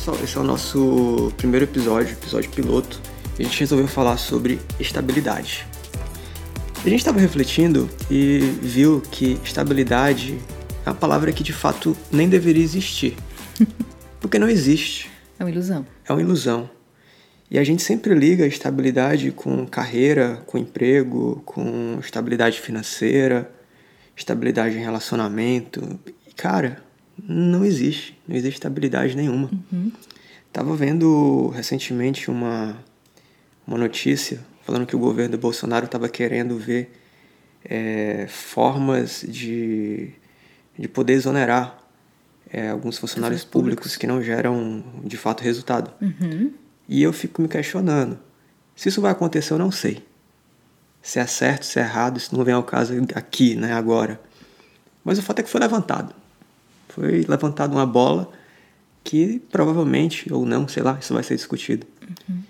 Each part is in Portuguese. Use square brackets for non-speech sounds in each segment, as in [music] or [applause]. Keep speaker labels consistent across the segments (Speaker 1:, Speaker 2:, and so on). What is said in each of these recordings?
Speaker 1: Pessoal, esse é o nosso primeiro episódio, episódio piloto. E a gente resolveu falar sobre estabilidade. A gente estava refletindo e viu que estabilidade é uma palavra que de fato nem deveria existir. [laughs] Porque não existe.
Speaker 2: É uma ilusão.
Speaker 1: É uma ilusão. E a gente sempre liga a estabilidade com carreira, com emprego, com estabilidade financeira, estabilidade em relacionamento. E, cara, não existe. Não existe estabilidade nenhuma.
Speaker 2: Uhum.
Speaker 1: Tava vendo recentemente uma, uma notícia falando que o governo do Bolsonaro estava querendo ver é, formas de, de poder exonerar é, alguns funcionários públicos. que não geram de fato resultado.
Speaker 2: Uhum.
Speaker 1: E eu fico me questionando. Se isso vai acontecer, eu não sei. Se é certo, se é errado, isso não vem ao caso aqui, né, agora. Mas o fato é que foi levantado. Foi levantada uma bola que provavelmente, ou não, sei lá, isso vai ser discutido.
Speaker 2: Uhum.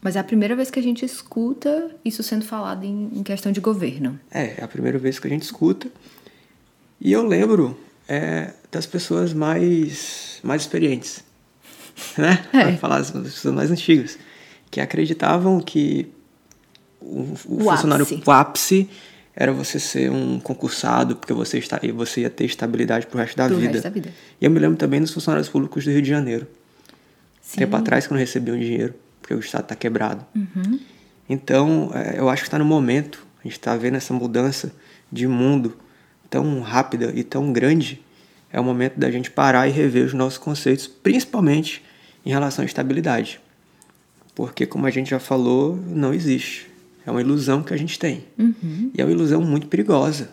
Speaker 2: Mas é a primeira vez que a gente escuta isso sendo falado em, em, questão de governo.
Speaker 1: É, é a primeira vez que a gente escuta. E eu lembro é, das pessoas mais, mais experientes, [laughs] né? É. Para falar das pessoas mais antigas, que acreditavam que o, o, o funcionário ápice. o ápice era você ser um concursado, porque você, está, você ia ter estabilidade pro resto da
Speaker 2: pro
Speaker 1: vida.
Speaker 2: Resto da vida.
Speaker 1: E eu me lembro também dos funcionários públicos do Rio de Janeiro. Sim. Tempo atrás que não recebiam dinheiro, porque o Estado está quebrado.
Speaker 2: Uhum.
Speaker 1: Então, é, eu acho que está no momento, a gente está vendo essa mudança de mundo tão rápida e tão grande, é o momento da gente parar e rever os nossos conceitos, principalmente em relação à estabilidade. Porque, como a gente já falou, não existe. É uma ilusão que a gente tem.
Speaker 2: Uhum.
Speaker 1: E é uma ilusão muito perigosa.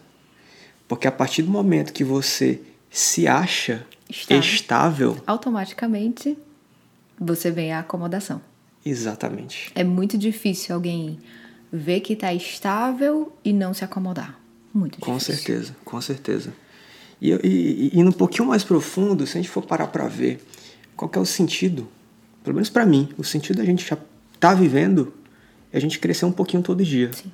Speaker 1: Porque a partir do momento que você se acha estável, estável
Speaker 2: automaticamente você vem à acomodação.
Speaker 1: Exatamente.
Speaker 2: É muito difícil alguém ver que está estável e não se acomodar. Muito difícil.
Speaker 1: Com certeza, com certeza. E, e, e indo um pouquinho mais profundo, se a gente for parar para ver qual é o sentido, pelo menos para mim, o sentido da gente já tá vivendo é a gente crescer um pouquinho todo dia.
Speaker 2: Sim.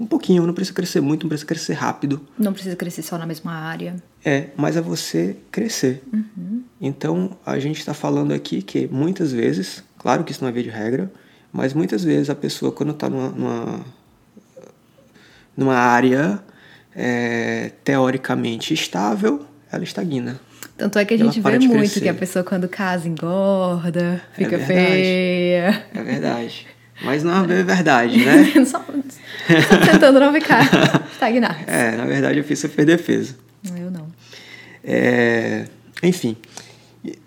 Speaker 1: Um pouquinho, não precisa crescer muito, não precisa crescer rápido.
Speaker 2: Não precisa crescer só na mesma área.
Speaker 1: É, mas é você crescer.
Speaker 2: Uhum.
Speaker 1: Então, a gente está falando aqui que muitas vezes, claro que isso não é via de regra, mas muitas vezes a pessoa, quando está numa, numa, numa área é, teoricamente estável, ela estagna.
Speaker 2: Tanto é que a gente vê muito crescer. que a pessoa, quando casa, engorda, é fica é feia.
Speaker 1: É verdade. [laughs] Mas não é verdade, né? [laughs]
Speaker 2: só, só tentando não ficar [laughs] estagnado.
Speaker 1: É, na verdade eu fiz você perder peso.
Speaker 2: Eu não.
Speaker 1: É, enfim,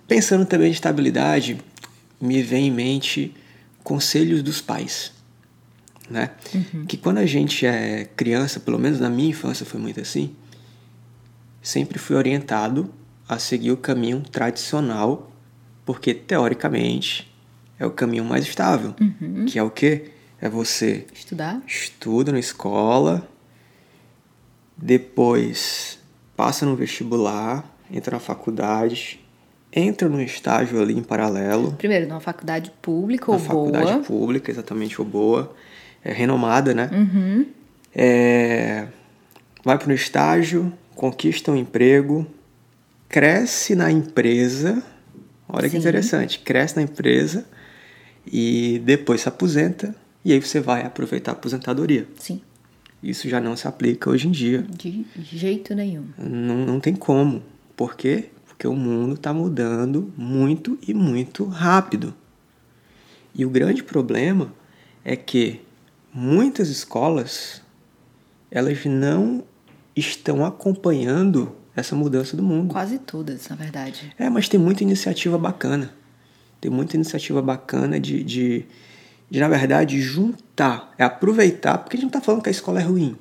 Speaker 1: pensando também em estabilidade, me vem em mente conselhos dos pais. Né?
Speaker 2: Uhum.
Speaker 1: Que quando a gente é criança, pelo menos na minha infância foi muito assim, sempre fui orientado a seguir o caminho tradicional, porque teoricamente é o caminho mais estável.
Speaker 2: Uhum.
Speaker 1: Que é o quê? É você
Speaker 2: estudar,
Speaker 1: estuda na escola, depois passa no vestibular, entra na faculdade, entra no estágio ali em paralelo.
Speaker 2: Primeiro, numa faculdade pública ou
Speaker 1: boa. faculdade pública, exatamente, ou boa. É renomada, né?
Speaker 2: Uhum.
Speaker 1: É, vai para o estágio, conquista um emprego, cresce na empresa. Olha Sim. que interessante, cresce na empresa e depois se aposenta e aí você vai aproveitar a aposentadoria.
Speaker 2: Sim.
Speaker 1: Isso já não se aplica hoje em dia.
Speaker 2: De jeito nenhum.
Speaker 1: Não, não tem como. Por quê? Porque o mundo está mudando muito e muito rápido. E o grande problema é que muitas escolas elas não estão acompanhando essa mudança do mundo.
Speaker 2: Quase todas, na verdade.
Speaker 1: É, mas tem muita iniciativa bacana. Tem muita iniciativa bacana de, de, de na verdade, juntar, é aproveitar, porque a gente não está falando que a escola é ruim.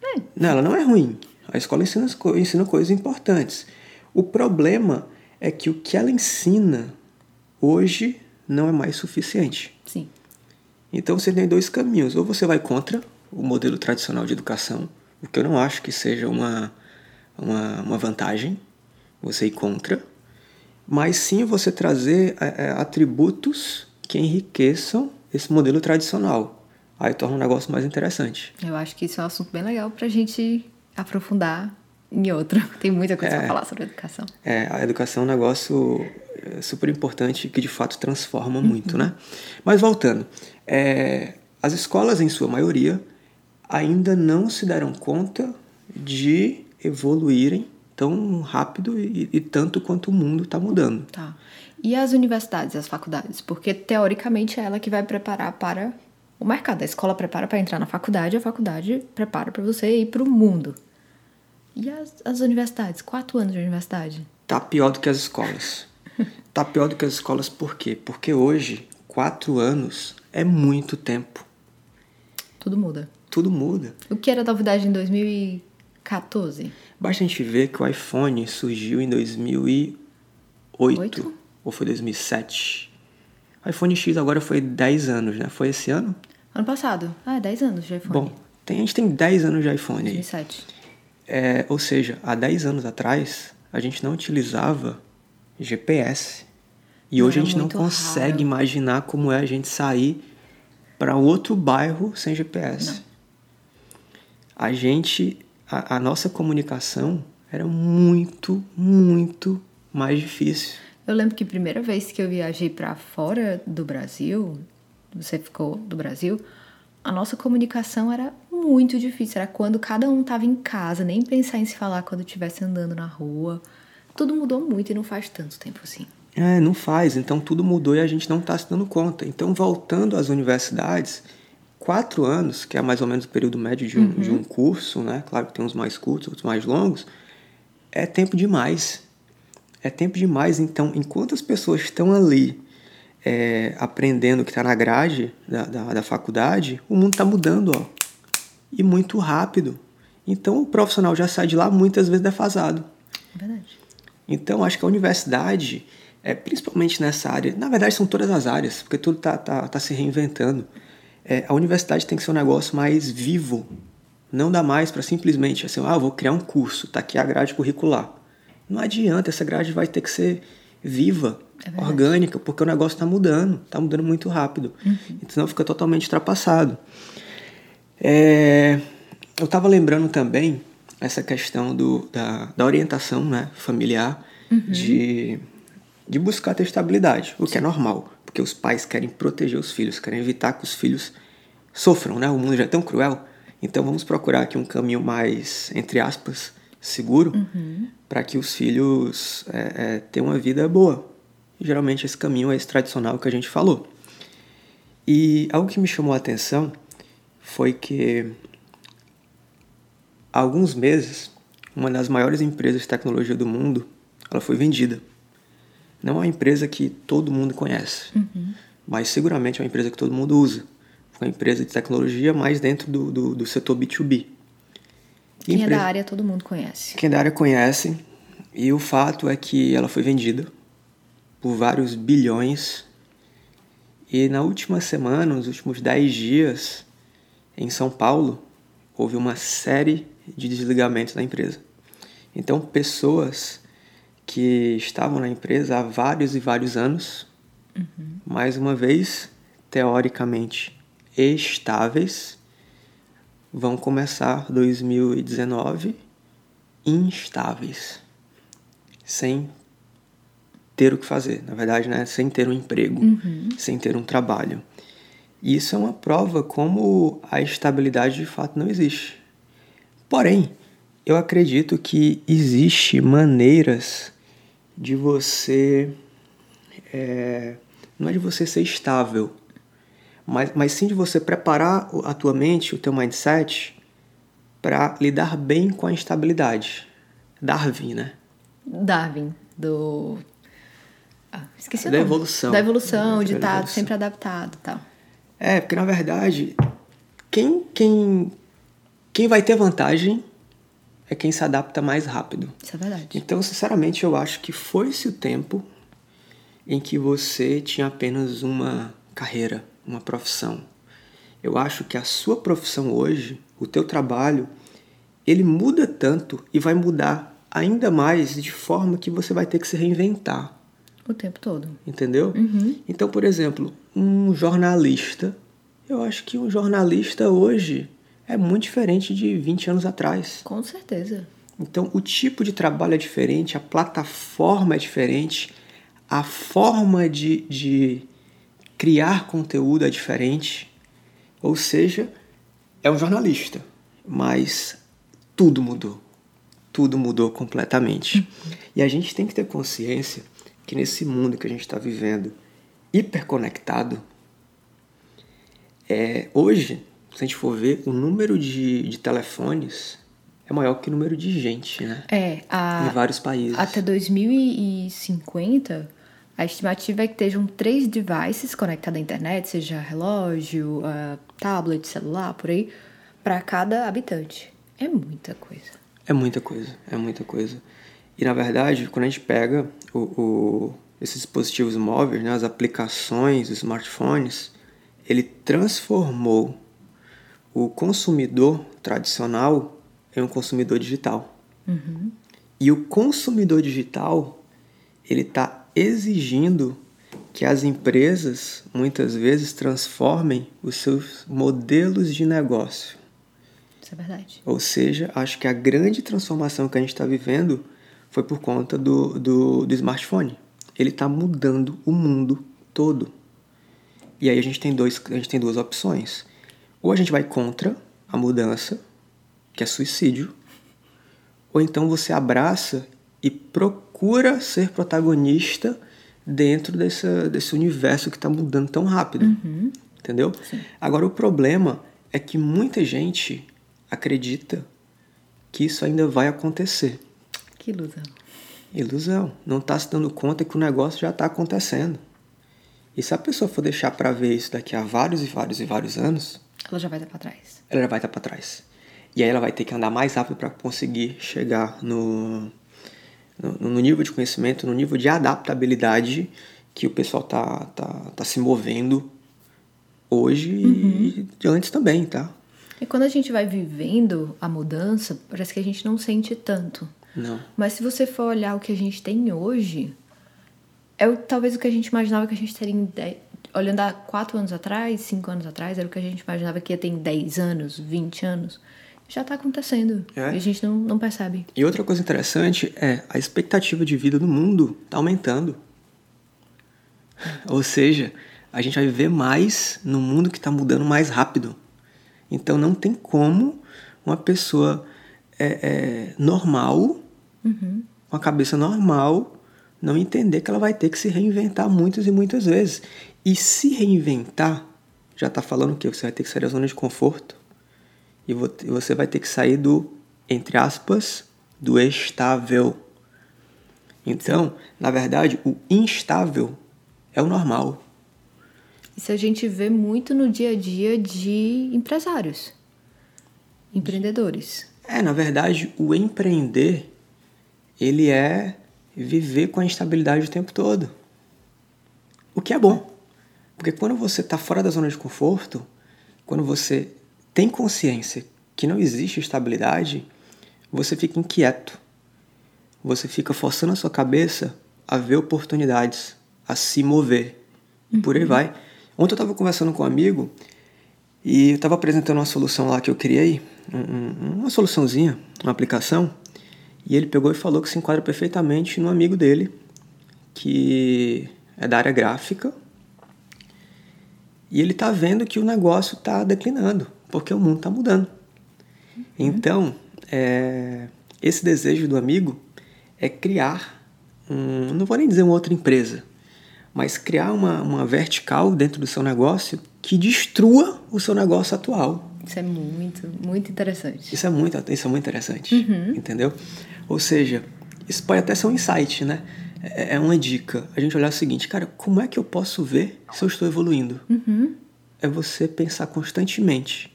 Speaker 2: É.
Speaker 1: Não, ela não é ruim. A escola ensina, ensina coisas importantes. O problema é que o que ela ensina hoje não é mais suficiente.
Speaker 2: Sim.
Speaker 1: Então você tem dois caminhos. Ou você vai contra o modelo tradicional de educação, o que eu não acho que seja uma, uma, uma vantagem, você ir contra mas sim você trazer é, é, atributos que enriqueçam esse modelo tradicional. Aí torna um negócio mais interessante.
Speaker 2: Eu acho que isso é um assunto bem legal para a gente aprofundar em outro. [laughs] Tem muita coisa é, para falar sobre educação.
Speaker 1: É, a educação é um negócio é super importante que de fato transforma muito, né? Mas voltando, é, as escolas em sua maioria ainda não se deram conta de evoluírem tão rápido e, e tanto quanto o mundo está mudando.
Speaker 2: Tá. E as universidades, as faculdades? Porque teoricamente é ela que vai preparar para o mercado. A escola prepara para entrar na faculdade, a faculdade prepara para você ir para o mundo. E as, as universidades? Quatro anos de universidade?
Speaker 1: Tá pior do que as escolas. [laughs] tá pior do que as escolas por quê? Porque hoje, quatro anos é muito tempo.
Speaker 2: Tudo muda.
Speaker 1: Tudo muda.
Speaker 2: O que era novidade em 2014?
Speaker 1: Basta a gente ver que o iPhone surgiu em 2008. Oito? Ou foi 2007? O iPhone X agora foi 10 anos, né? Foi esse ano?
Speaker 2: Ano passado. Ah, 10 anos de iPhone.
Speaker 1: Bom, tem, a gente tem 10 anos de iPhone
Speaker 2: 2007.
Speaker 1: aí. É, ou seja, há 10 anos atrás, a gente não utilizava GPS. E
Speaker 2: Não
Speaker 1: hoje a
Speaker 2: era
Speaker 1: gente não consegue
Speaker 2: raro.
Speaker 1: imaginar como é a gente sair para outro bairro sem GPS. A gente, a, a nossa comunicação era muito, muito mais difícil.
Speaker 2: Eu lembro que a primeira vez que eu viajei para fora do Brasil, você ficou do Brasil, a nossa comunicação era muito difícil. Era quando cada um tava em casa, nem pensar em se falar quando estivesse andando na rua. Tudo mudou muito e não faz tanto tempo assim.
Speaker 1: É, não faz. Então tudo mudou e a gente não está se dando conta. Então, voltando às universidades, quatro anos, que é mais ou menos o período médio de um, de um curso, né? Claro que tem uns mais curtos, outros mais longos, é tempo demais. É tempo demais. Então, enquanto as pessoas estão ali é, aprendendo o que está na grade da, da, da faculdade, o mundo está mudando, ó. E muito rápido. Então, o profissional já sai de lá muitas vezes defasado.
Speaker 2: Verdade.
Speaker 1: Então, acho que a universidade, é, principalmente nessa área, na verdade são todas as áreas, porque tudo está tá, tá se reinventando. É, a universidade tem que ser um negócio mais vivo. Não dá mais para simplesmente assim, ah, vou criar um curso, tá aqui a grade curricular. Não adianta, essa grade vai ter que ser viva,
Speaker 2: É
Speaker 1: orgânica, porque o negócio está mudando, está mudando muito rápido. Então senão fica totalmente ultrapassado. É, eu estava lembrando também essa questão do, da, da orientação né, familiar, de, de buscar ter estabilidade, o que é normal, porque os pais querem proteger os filhos, querem evitar que os filhos sofram, né? O mundo já é tão cruel, então vamos procurar aqui um caminho mais, entre aspas, seguro, para que os filhos é, é, tenham uma vida boa. Geralmente esse caminho é esse tradicional que a gente falou. E algo que me chamou a atenção foi que há alguns meses, uma das maiores empresas de tecnologia do mundo, ela foi vendida. Não é uma empresa que todo mundo conhece, mas seguramente é uma empresa que todo mundo usa. Foi uma empresa de tecnologia mais dentro do, do, do setor B2B. E
Speaker 2: Quem é
Speaker 1: empresa-
Speaker 2: da área, todo mundo conhece.
Speaker 1: quem é da área conhece, e o fato é que ela foi vendida por vários bilhões. E na última semana, nos últimos 10 dias, em São Paulo, houve uma série de desligamentos da empresa. Então, pessoas que estavam na empresa há vários e vários anos, mais uma vez, teoricamente estáveis, vão começar 2019 instáveis, sem ter o que fazer, na verdade, né? sem ter um emprego, sem ter um trabalho. E isso é uma prova como a estabilidade de fato não existe. Porém, eu acredito que existe maneiras de você é, não é de você ser estável, mas, mas sim de você preparar o- a tua mente, o teu mindset, para lidar bem com a instabilidade. Darwin, né?
Speaker 2: Darwin, do. Ah, esqueci o
Speaker 1: Da
Speaker 2: nome.
Speaker 1: evolução.
Speaker 2: Da evolução, de estar
Speaker 1: evolução.
Speaker 2: sempre adaptado e tal.
Speaker 1: É, porque na verdade, quem, quem, quem vai ter vantagem é quem se adapta mais rápido.
Speaker 2: Isso é verdade.
Speaker 1: Então, sinceramente, eu acho que foi-se o tempo em que você tinha apenas uma carreira, uma profissão. Eu acho que a sua profissão hoje, o teu trabalho, ele muda tanto e vai mudar ainda mais de forma que você vai ter que se reinventar,
Speaker 2: O tempo todo.
Speaker 1: entendeu? Então, por exemplo, um jornalista, eu acho que um jornalista hoje é muito diferente de 20 anos atrás.
Speaker 2: Com certeza.
Speaker 1: Então, o tipo de trabalho é diferente, a plataforma é diferente, a forma de, de criar conteúdo é diferente. Ou seja, é um jornalista, mas tudo mudou. Tudo mudou completamente. Uhum. E a gente tem que ter consciência que nesse mundo que a gente está vivendo, hiperconectado, é, hoje, se a gente for ver, o número de, de telefones é maior que o número de gente, né?
Speaker 2: É, a,
Speaker 1: em vários países.
Speaker 2: Até 2050, a estimativa é que estejam três devices conectados à internet, seja relógio, uh, tablet, celular, por aí, para cada habitante. É muita coisa.
Speaker 1: É muita coisa, é muita coisa. E na verdade, quando a gente pega o, o, esses dispositivos móveis, né, as aplicações, os smartphones, ele transformou o consumidor tradicional em um consumidor digital.
Speaker 2: Uhum.
Speaker 1: E o consumidor digital ele está exigindo que as empresas muitas vezes transformem os seus modelos de negócio.
Speaker 2: Isso é verdade.
Speaker 1: Ou seja, acho que a grande transformação que a gente está vivendo foi por conta do, do, do smartphone. Ele está mudando o mundo todo. E aí a gente tem dois, a gente tem duas opções. Ou a gente vai contra a mudança, que é suicídio, ou então você abraça e procura ser protagonista dentro desse, desse universo que está mudando tão rápido.
Speaker 2: Uhum.
Speaker 1: Entendeu?
Speaker 2: Sim.
Speaker 1: Agora, o problema é que muita gente acredita que isso ainda vai acontecer.
Speaker 2: Que ilusão.
Speaker 1: Ilusão. Não está se dando conta que o negócio já está acontecendo. E se a pessoa for deixar para ver isso daqui a vários e vários e vários anos,
Speaker 2: ela já vai estar para trás.
Speaker 1: Ela já vai estar para trás. E aí ela vai ter que andar mais rápido para conseguir chegar no, no, no, nível de conhecimento, no nível de adaptabilidade que o pessoal tá, tá, tá se movendo hoje uhum. e antes também, tá?
Speaker 2: E quando a gente vai vivendo a mudança, parece que a gente não sente tanto.
Speaker 1: Não.
Speaker 2: Mas se você for olhar o que a gente tem hoje, é o, talvez o que a gente imaginava que a gente teria em olhando há quatro anos atrás, cinco anos atrás, era o que a gente imaginava que ia ter em 10 anos, 20 anos. Já está acontecendo. É. E a gente não, não percebe.
Speaker 1: E outra coisa interessante é a expectativa de vida do mundo está aumentando. Ou seja, a gente vai viver mais no mundo que está mudando mais rápido. Então não tem como uma pessoa é, é, normal,
Speaker 2: uhum.
Speaker 1: uma cabeça normal, não entender que ela vai ter que se reinventar muitas e muitas vezes. E se reinventar, já está falando que você vai ter que sair da zona de conforto e você vai ter que sair do, entre aspas, do estável. Então, na verdade, o instável é o normal.
Speaker 2: Isso a gente vê muito no dia a dia de empresários, empreendedores.
Speaker 1: É, na verdade, o empreender, ele é viver com a instabilidade o tempo todo. O que é bom. Porque quando você está fora da zona de conforto, quando você tem consciência que não existe estabilidade, você fica inquieto. Você fica forçando a sua cabeça a ver oportunidades, a se mover. Uhum. Por aí uhum. vai. Ontem eu estava conversando com um amigo e eu estava apresentando uma solução lá que eu criei, um, uma soluçãozinha, uma aplicação, e ele pegou e falou que se enquadra perfeitamente no amigo dele, que é da área gráfica, e ele está vendo que o negócio está declinando, porque o mundo está mudando. Uhum. Então, é, esse desejo do amigo é criar, um, não vou nem dizer uma outra empresa, mas criar uma, uma vertical dentro do seu negócio que destrua o seu negócio atual.
Speaker 2: Isso é muito, muito interessante.
Speaker 1: Isso é muito, isso é muito interessante,
Speaker 2: uhum.
Speaker 1: entendeu? Ou seja, isso pode até ser um insight, né? É, é uma dica. A gente olhar o seguinte, cara, como é que eu posso ver se eu estou evoluindo?
Speaker 2: Uhum.
Speaker 1: É você pensar constantemente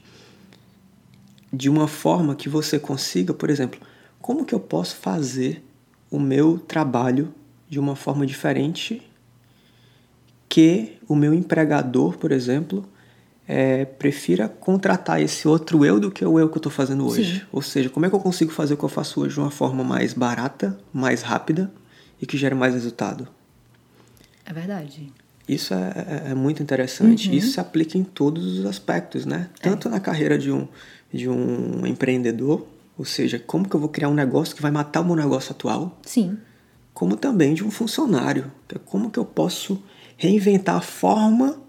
Speaker 1: de uma forma que você consiga, por exemplo, como que eu posso fazer o meu trabalho de uma forma diferente que o meu empregador, por exemplo, é, prefira contratar esse outro eu do que o eu que eu estou fazendo hoje.
Speaker 2: Sim.
Speaker 1: Ou seja, como é que eu consigo fazer o que eu faço hoje de uma forma mais barata, mais rápida e que gere mais resultado?
Speaker 2: É verdade.
Speaker 1: Isso é, é, é muito interessante.
Speaker 2: Uhum.
Speaker 1: Isso se aplica em todos os aspectos, né?
Speaker 2: É.
Speaker 1: Tanto na carreira de um, de um empreendedor, ou seja, como que eu vou criar um negócio que vai matar o meu negócio atual?
Speaker 2: Sim.
Speaker 1: como também de um funcionário. É como que eu posso reinventar a forma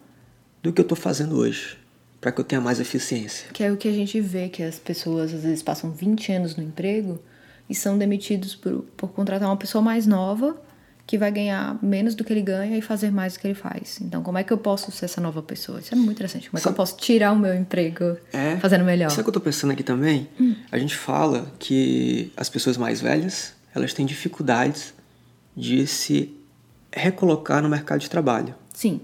Speaker 1: do que eu estou fazendo hoje, para que eu tenha mais eficiência.
Speaker 2: Que é o que a gente vê, que as pessoas às vezes passam 20 anos no emprego e são demitidos por, por contratar uma pessoa mais nova que vai ganhar menos do que ele ganha e fazer mais do que ele faz. Então, como é que eu posso ser essa nova pessoa? Isso é muito interessante. Como é Sabe, que eu posso tirar o meu emprego é, fazendo melhor?
Speaker 1: Sabe o que eu tô pensando aqui também? Hum. A gente fala que as pessoas mais velhas, elas têm dificuldades de se recolocar no mercado de trabalho.
Speaker 2: Sim.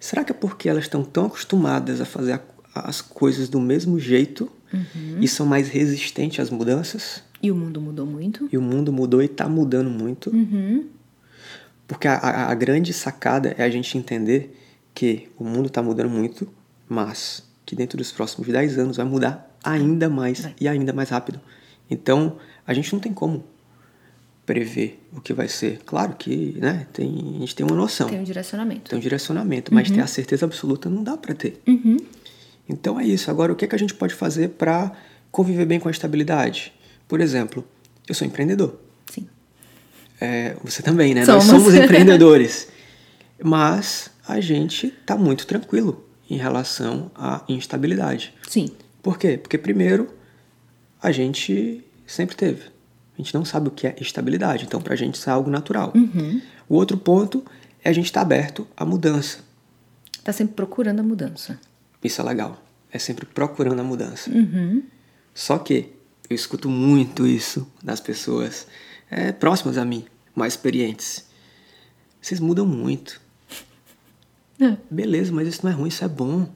Speaker 1: Será que é porque elas estão tão acostumadas a fazer as coisas do mesmo jeito uhum. e são mais resistentes às mudanças?
Speaker 2: E o mundo mudou muito.
Speaker 1: E o mundo mudou e está mudando muito.
Speaker 2: Uhum.
Speaker 1: Porque a, a, a, grande sacada é a gente entender que o mundo está mudando muito, mas que dentro dos próximos 10 anos vai mudar ainda mais vai. e ainda mais rápido. Então, a gente não tem como prever o que vai ser. Claro que né, tem, a gente tem uma noção.
Speaker 2: Tem um direcionamento.
Speaker 1: Tem um direcionamento, mas uhum. ter a certeza absoluta não dá para ter.
Speaker 2: Uhum.
Speaker 1: Então é isso. Agora, o que, é que a gente pode fazer para conviver bem com a estabilidade? Por exemplo, eu sou empreendedor.
Speaker 2: Sim.
Speaker 1: É, você também, né? Somos. Nós somos [laughs] empreendedores. Mas a gente está muito tranquilo em relação à instabilidade.
Speaker 2: Sim.
Speaker 1: Por quê? Porque, primeiro, a gente sempre teve. A gente não sabe o que é estabilidade, então para a gente isso é algo natural.
Speaker 2: Uhum.
Speaker 1: O outro ponto é a gente estar tá aberto à mudança.
Speaker 2: Está sempre procurando a mudança.
Speaker 1: Isso é legal. É sempre procurando a mudança.
Speaker 2: Uhum.
Speaker 1: Só que eu escuto muito isso das pessoas é, próximas a mim, mais experientes. Vocês mudam muito.
Speaker 2: É.
Speaker 1: Beleza, mas isso não é ruim, isso é bom.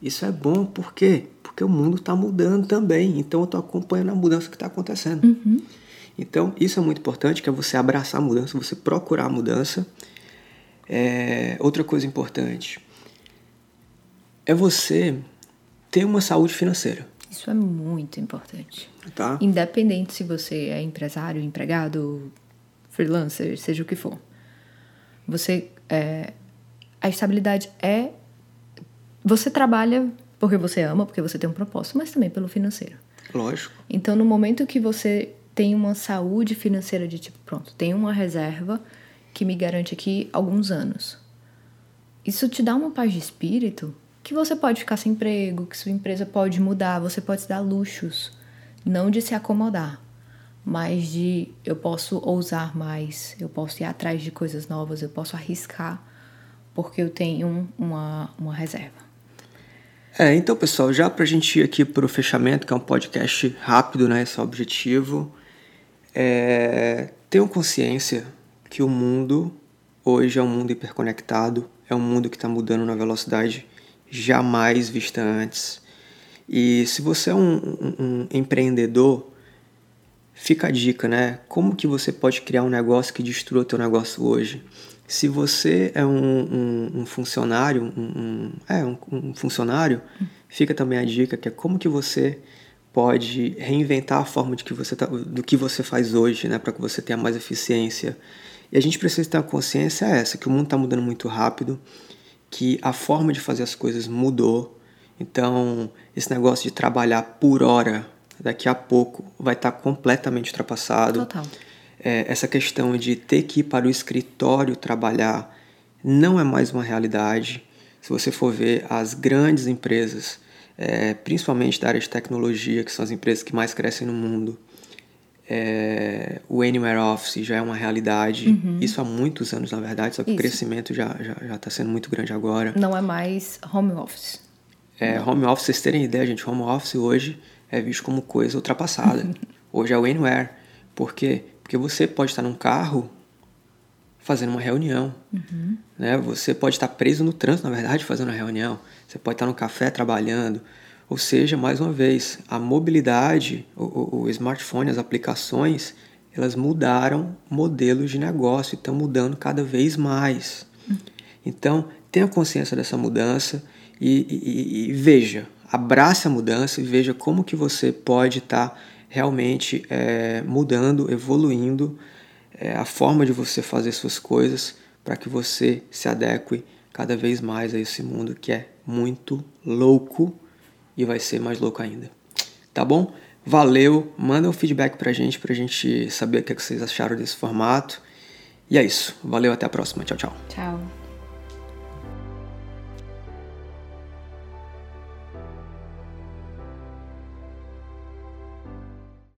Speaker 1: Isso é bom por quê? Porque o mundo está mudando também. Então eu estou acompanhando a mudança que está acontecendo.
Speaker 2: Uhum.
Speaker 1: Então isso é muito importante, que é você abraçar a mudança, você procurar a mudança. É, outra coisa importante é você ter uma saúde financeira.
Speaker 2: Isso é muito importante.
Speaker 1: Tá.
Speaker 2: Independente se você é empresário, empregado, freelancer, seja o que for. Você. É, a estabilidade é. Você trabalha porque você ama, porque você tem um propósito, mas também pelo financeiro.
Speaker 1: Lógico.
Speaker 2: Então, no momento que você tem uma saúde financeira de tipo, pronto, tem uma reserva que me garante aqui alguns anos. Isso te dá uma paz de espírito que você pode ficar sem emprego, que sua empresa pode mudar, você pode se dar luxos, não de se acomodar, mas de eu posso ousar mais, eu posso ir atrás de coisas novas, eu posso arriscar, porque eu tenho uma, uma reserva.
Speaker 1: É, então pessoal, já para a gente ir aqui para o fechamento, que é um podcast rápido, né? Esse é o objetivo. É, tenham consciência que o mundo hoje é um mundo hiperconectado, é um mundo que está mudando na velocidade jamais vista antes. E se você é um, um, um, empreendedor, fica a dica, né? Como que você pode criar um negócio que destrua teu negócio hoje? Se você é um, um funcionário, é, um, funcionário, fica também a dica que é como que você pode reinventar a forma de que você tá, do que você faz hoje, né, para que você tenha mais eficiência. E a gente precisa ter a consciência essa, que o mundo está mudando muito rápido que a forma de fazer as coisas mudou. Então, esse negócio de trabalhar por hora, daqui a pouco, vai estar completamente ultrapassado.
Speaker 2: Total.
Speaker 1: É, essa questão de ter que ir para o escritório trabalhar não é mais uma realidade. Se você for ver as grandes empresas, é, principalmente da área de tecnologia, que são as empresas que mais crescem no mundo, é, o Anywhere Office já é uma realidade.
Speaker 2: Uhum.
Speaker 1: Isso há muitos anos, na verdade, só que Isso. o crescimento já está já, já tá sendo muito grande agora.
Speaker 2: Não é mais home office.
Speaker 1: É, home office, vocês terem ideia, gente, home office hoje é visto como coisa ultrapassada. [laughs] hoje é o Anywhere. Por quê? Porque você pode estar num carro fazendo uma reunião.
Speaker 2: Uhum.
Speaker 1: Né? Você pode estar preso no trânsito, na verdade, fazendo uma reunião. Você pode estar no café trabalhando. Ou seja, mais uma vez, a mobilidade, o, o smartphone, as aplicações, elas mudaram modelos de negócio e estão mudando cada vez mais. Então, tenha consciência dessa mudança e, e, e, veja, abrace a mudança e veja como que você pode estar tá realmente é, mudando, evoluindo é, a forma de você fazer suas coisas para que você se adeque cada vez mais a esse mundo que é muito louco e vai ser mais louco ainda. Tá bom? Valeu, manda um feedback pra gente, pra gente saber o que, é que vocês acharam desse formato. E é isso. Valeu, até a próxima. Tchau, tchau.
Speaker 2: Tchau.